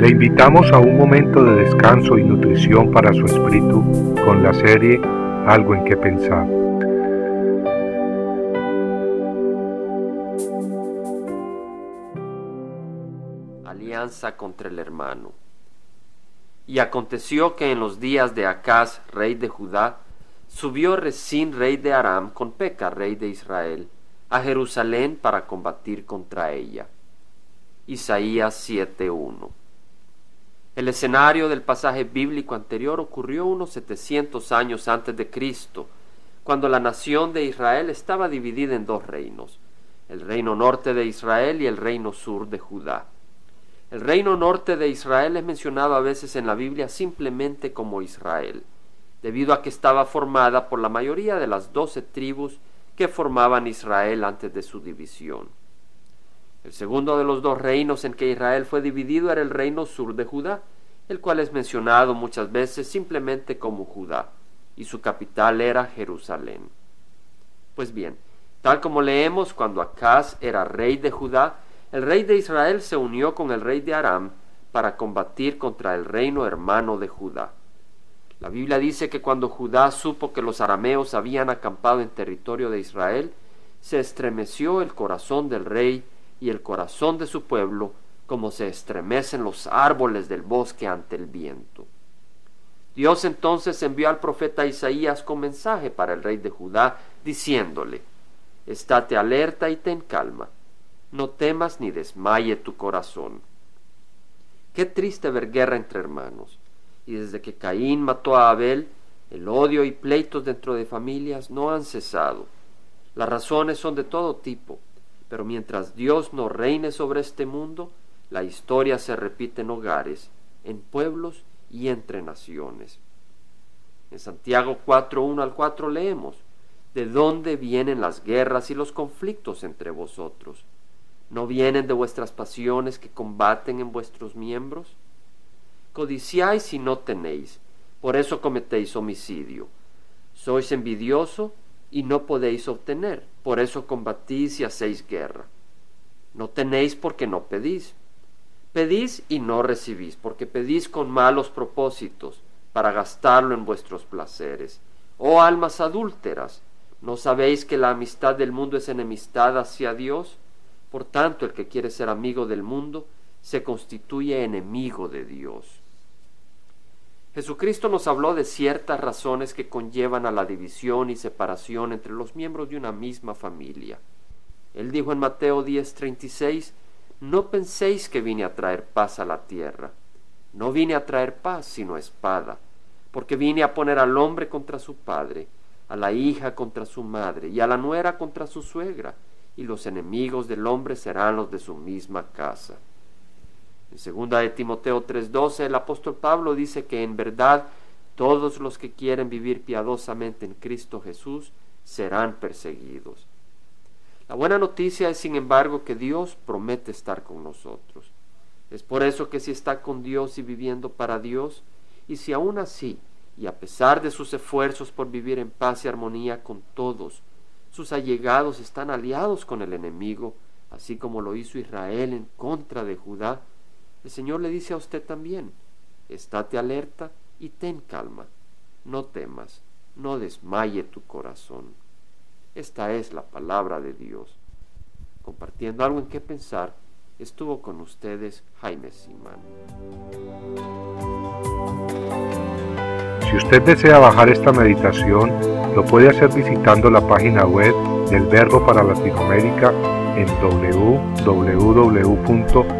Le invitamos a un momento de descanso y nutrición para su espíritu con la serie Algo en que pensar. Alianza contra el hermano. Y aconteció que en los días de Acaz, rey de Judá, subió Resín, rey de Aram, con Peca, rey de Israel, a Jerusalén para combatir contra ella. Isaías 7.1 el escenario del pasaje bíblico anterior ocurrió unos 700 años antes de Cristo, cuando la nación de Israel estaba dividida en dos reinos, el reino norte de Israel y el reino sur de Judá. El reino norte de Israel es mencionado a veces en la Biblia simplemente como Israel, debido a que estaba formada por la mayoría de las doce tribus que formaban Israel antes de su división. El segundo de los dos reinos en que Israel fue dividido era el reino sur de Judá, el cual es mencionado muchas veces simplemente como Judá, y su capital era Jerusalén. Pues bien, tal como leemos cuando Acaz era rey de Judá, el rey de Israel se unió con el rey de Aram para combatir contra el reino hermano de Judá. La Biblia dice que cuando Judá supo que los arameos habían acampado en territorio de Israel, se estremeció el corazón del rey y el corazón de su pueblo como se estremecen los árboles del bosque ante el viento. Dios entonces envió al profeta Isaías con mensaje para el rey de Judá, diciéndole, Estate alerta y ten calma, no temas ni desmaye tu corazón. Qué triste ver guerra entre hermanos, y desde que Caín mató a Abel, el odio y pleitos dentro de familias no han cesado. Las razones son de todo tipo, pero mientras Dios no reine sobre este mundo, la historia se repite en hogares, en pueblos y entre naciones. En Santiago 4, 1 al 4 leemos, ¿De dónde vienen las guerras y los conflictos entre vosotros? ¿No vienen de vuestras pasiones que combaten en vuestros miembros? Codiciáis y no tenéis, por eso cometéis homicidio. Sois envidioso y no podéis obtener, por eso combatís y hacéis guerra. No tenéis porque no pedís. Pedís y no recibís, porque pedís con malos propósitos, para gastarlo en vuestros placeres. Oh almas adúlteras, ¿no sabéis que la amistad del mundo es enemistad hacia Dios? Por tanto, el que quiere ser amigo del mundo se constituye enemigo de Dios. Jesucristo nos habló de ciertas razones que conllevan a la división y separación entre los miembros de una misma familia. Él dijo en Mateo 10:36, No penséis que vine a traer paz a la tierra. No vine a traer paz, sino espada, porque vine a poner al hombre contra su padre, a la hija contra su madre, y a la nuera contra su suegra, y los enemigos del hombre serán los de su misma casa. Segunda de Timoteo 3:12 el apóstol Pablo dice que en verdad todos los que quieren vivir piadosamente en Cristo Jesús serán perseguidos. La buena noticia es, sin embargo, que Dios promete estar con nosotros. Es por eso que si está con Dios y viviendo para Dios, y si aún así, y a pesar de sus esfuerzos por vivir en paz y armonía con todos, sus allegados están aliados con el enemigo, así como lo hizo Israel en contra de Judá, el Señor le dice a usted también, estate alerta y ten calma, no temas, no desmaye tu corazón. Esta es la palabra de Dios. Compartiendo algo en qué pensar, estuvo con ustedes Jaime Simán. Si usted desea bajar esta meditación, lo puede hacer visitando la página web del Verbo para Latinoamérica en www